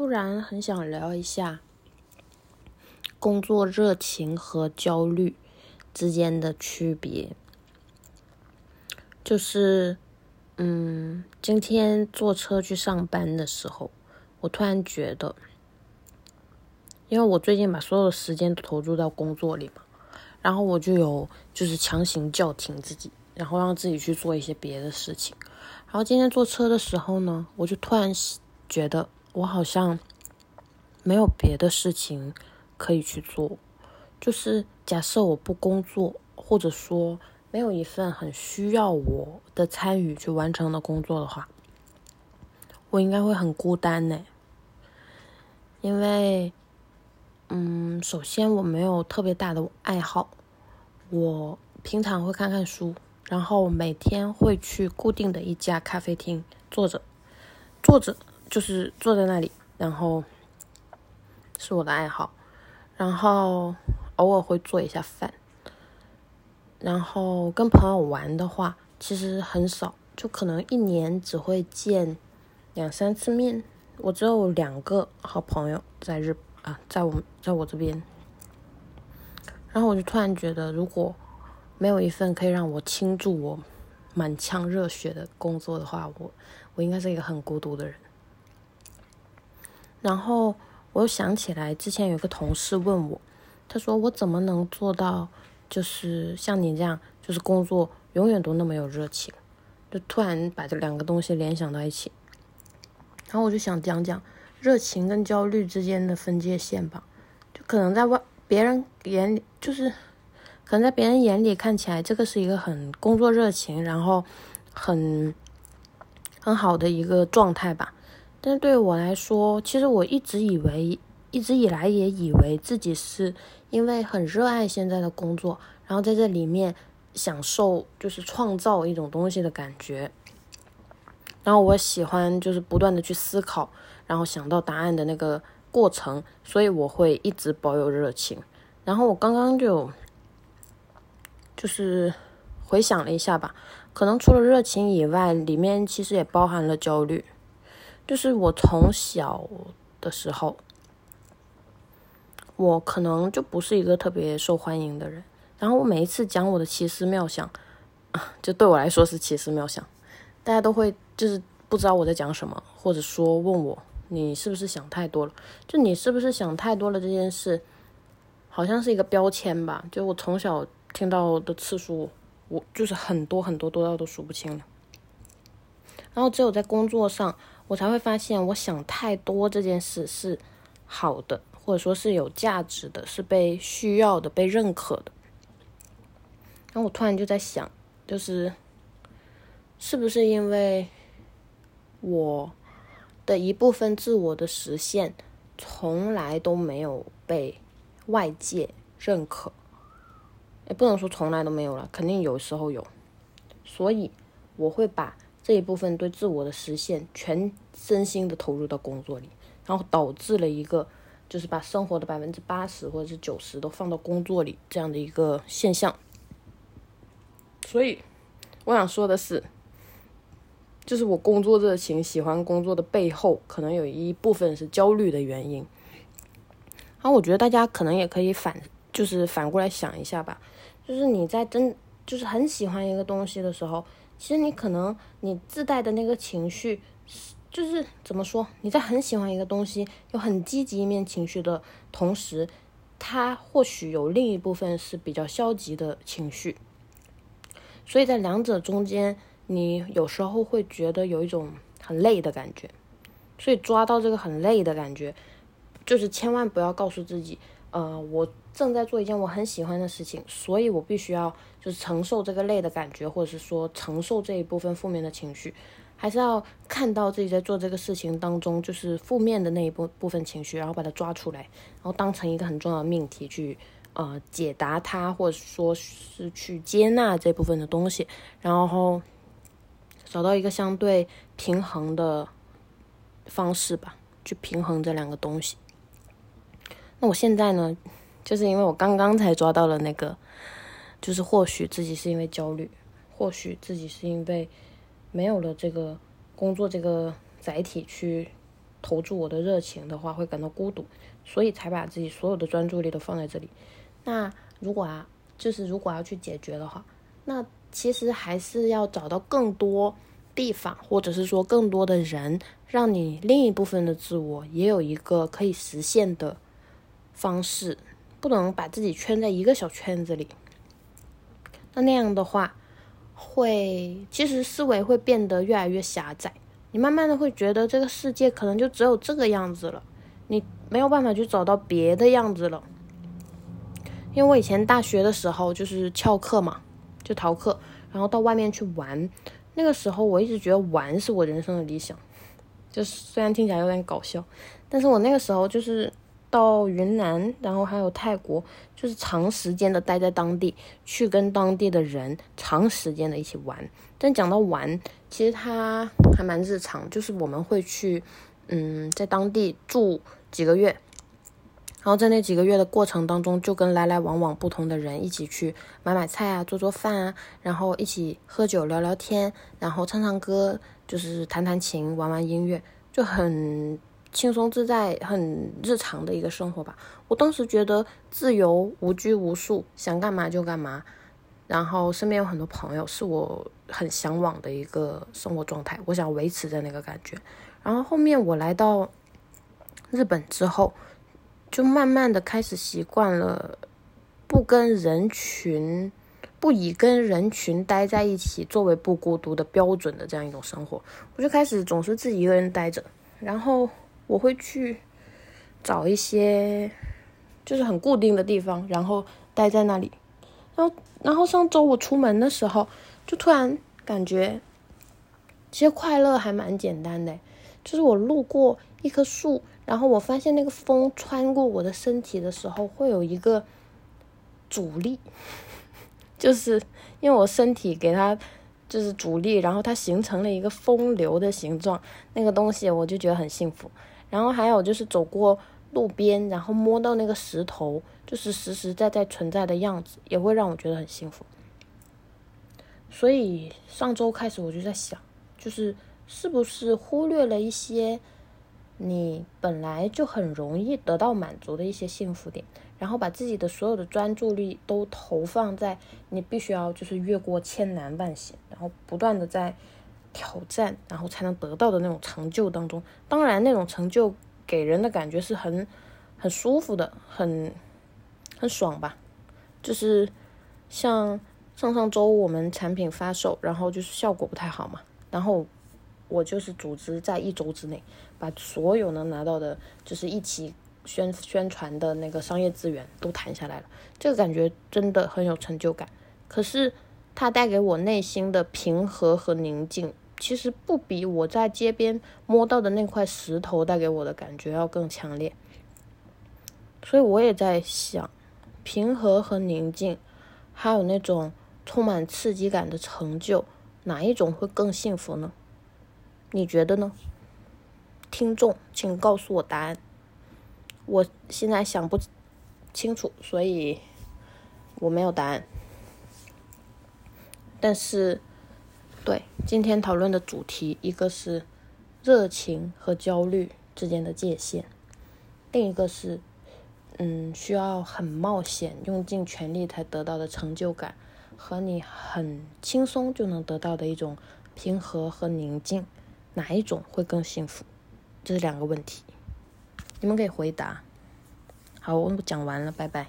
突然很想聊一下工作热情和焦虑之间的区别。就是，嗯，今天坐车去上班的时候，我突然觉得，因为我最近把所有的时间都投入到工作里嘛，然后我就有就是强行叫停自己，然后让自己去做一些别的事情。然后今天坐车的时候呢，我就突然觉得。我好像没有别的事情可以去做，就是假设我不工作，或者说没有一份很需要我的参与去完成的工作的话，我应该会很孤单呢。因为，嗯，首先我没有特别大的爱好，我平常会看看书，然后每天会去固定的一家咖啡厅坐着，坐着。就是坐在那里，然后是我的爱好，然后偶尔会做一下饭，然后跟朋友玩的话，其实很少，就可能一年只会见两三次面。我只有两个好朋友在日啊，在我在我这边，然后我就突然觉得，如果没有一份可以让我倾注我满腔热血的工作的话，我我应该是一个很孤独的人。然后我又想起来，之前有个同事问我，他说我怎么能做到，就是像你这样，就是工作永远都那么有热情，就突然把这两个东西联想到一起。然后我就想讲讲热情跟焦虑之间的分界线吧，就可能在外别人眼里，就是可能在别人眼里看起来，这个是一个很工作热情，然后很很好的一个状态吧。但对我来说，其实我一直以为，一直以来也以为自己是因为很热爱现在的工作，然后在这里面享受就是创造一种东西的感觉。然后我喜欢就是不断的去思考，然后想到答案的那个过程，所以我会一直保有热情。然后我刚刚就就是回想了一下吧，可能除了热情以外，里面其实也包含了焦虑。就是我从小的时候，我可能就不是一个特别受欢迎的人。然后我每一次讲我的奇思妙想，啊，就对我来说是奇思妙想，大家都会就是不知道我在讲什么，或者说问我你是不是想太多了？就你是不是想太多了这件事，好像是一个标签吧。就我从小听到的次数，我就是很多很多多到都数不清了。然后只有在工作上。我才会发现，我想太多这件事是好的，或者说是有价值的，是被需要的、被认可的。然后我突然就在想，就是是不是因为我的一部分自我的实现从来都没有被外界认可？也不能说从来都没有了，肯定有时候有。所以我会把。这一部分对自我的实现，全身心的投入到工作里，然后导致了一个，就是把生活的百分之八十或者是九十都放到工作里这样的一个现象。所以，我想说的是，就是我工作热情、喜欢工作的背后，可能有一部分是焦虑的原因。然后，我觉得大家可能也可以反，就是反过来想一下吧，就是你在真，就是很喜欢一个东西的时候。其实你可能你自带的那个情绪，就是怎么说？你在很喜欢一个东西，有很积极一面情绪的同时，它或许有另一部分是比较消极的情绪。所以在两者中间，你有时候会觉得有一种很累的感觉。所以抓到这个很累的感觉，就是千万不要告诉自己，呃，我。正在做一件我很喜欢的事情，所以我必须要就是承受这个累的感觉，或者是说承受这一部分负面的情绪，还是要看到自己在做这个事情当中就是负面的那一部部分情绪，然后把它抓出来，然后当成一个很重要的命题去呃解答它，或者说是去接纳这部分的东西，然后找到一个相对平衡的方式吧，去平衡这两个东西。那我现在呢？就是因为我刚刚才抓到了那个，就是或许自己是因为焦虑，或许自己是因为没有了这个工作这个载体去投注我的热情的话，会感到孤独，所以才把自己所有的专注力都放在这里。那如果啊，就是如果要去解决的话，那其实还是要找到更多地方，或者是说更多的人，让你另一部分的自我也有一个可以实现的方式，不能把自己圈在一个小圈子里。那那样的话，会其实思维会变得越来越狭窄。你慢慢的会觉得这个世界可能就只有这个样子了，你没有办法去找到别的样子了。因为我以前大学的时候就是翘课嘛，就逃课，然后到外面去玩。那个时候我一直觉得玩是我人生的理想，就是虽然听起来有点搞笑，但是我那个时候就是到云南，然后还有泰国，就是长时间的待在当地，去跟当地的人长时间的一起玩。但讲到玩，其实它还蛮日常，就是我们会去，嗯，在当地住几个月。然后在那几个月的过程当中，就跟来来往往不同的人一起去买买菜啊，做做饭啊，然后一起喝酒聊聊天，然后唱唱歌，就是弹弹琴，玩玩音乐，就很轻松自在、很日常的一个生活吧。我当时觉得自由、无拘无束，想干嘛就干嘛，然后身边有很多朋友，是我很向往的一个生活状态。我想维持在那个感觉。然后后面我来到日本之后。就慢慢的开始习惯了，不跟人群，不以跟人群待在一起作为不孤独的标准的这样一种生活，我就开始总是自己一个人待着，然后我会去找一些就是很固定的地方，然后待在那里，然后然后上周我出门的时候，就突然感觉，其实快乐还蛮简单的，就是我路过一棵树。然后我发现那个风穿过我的身体的时候，会有一个阻力，就是因为我身体给它就是阻力，然后它形成了一个风流的形状，那个东西我就觉得很幸福。然后还有就是走过路边，然后摸到那个石头，就是实实在在存在的样子，也会让我觉得很幸福。所以上周开始我就在想，就是是不是忽略了一些。你本来就很容易得到满足的一些幸福点，然后把自己的所有的专注力都投放在你必须要就是越过千难万险，然后不断的在挑战，然后才能得到的那种成就当中。当然，那种成就给人的感觉是很很舒服的，很很爽吧。就是像上上周我们产品发售，然后就是效果不太好嘛，然后。我就是组织在一周之内，把所有能拿到的，就是一起宣宣传的那个商业资源都谈下来了。这个感觉真的很有成就感。可是它带给我内心的平和和宁静，其实不比我在街边摸到的那块石头带给我的感觉要更强烈。所以我也在想，平和和宁静，还有那种充满刺激感的成就，哪一种会更幸福呢？你觉得呢？听众，请告诉我答案。我现在想不清楚，所以我没有答案。但是，对今天讨论的主题，一个是热情和焦虑之间的界限，另一个是嗯，需要很冒险、用尽全力才得到的成就感，和你很轻松就能得到的一种平和和宁静。哪一种会更幸福？这是两个问题，你们可以回答。好，我讲完了，拜拜。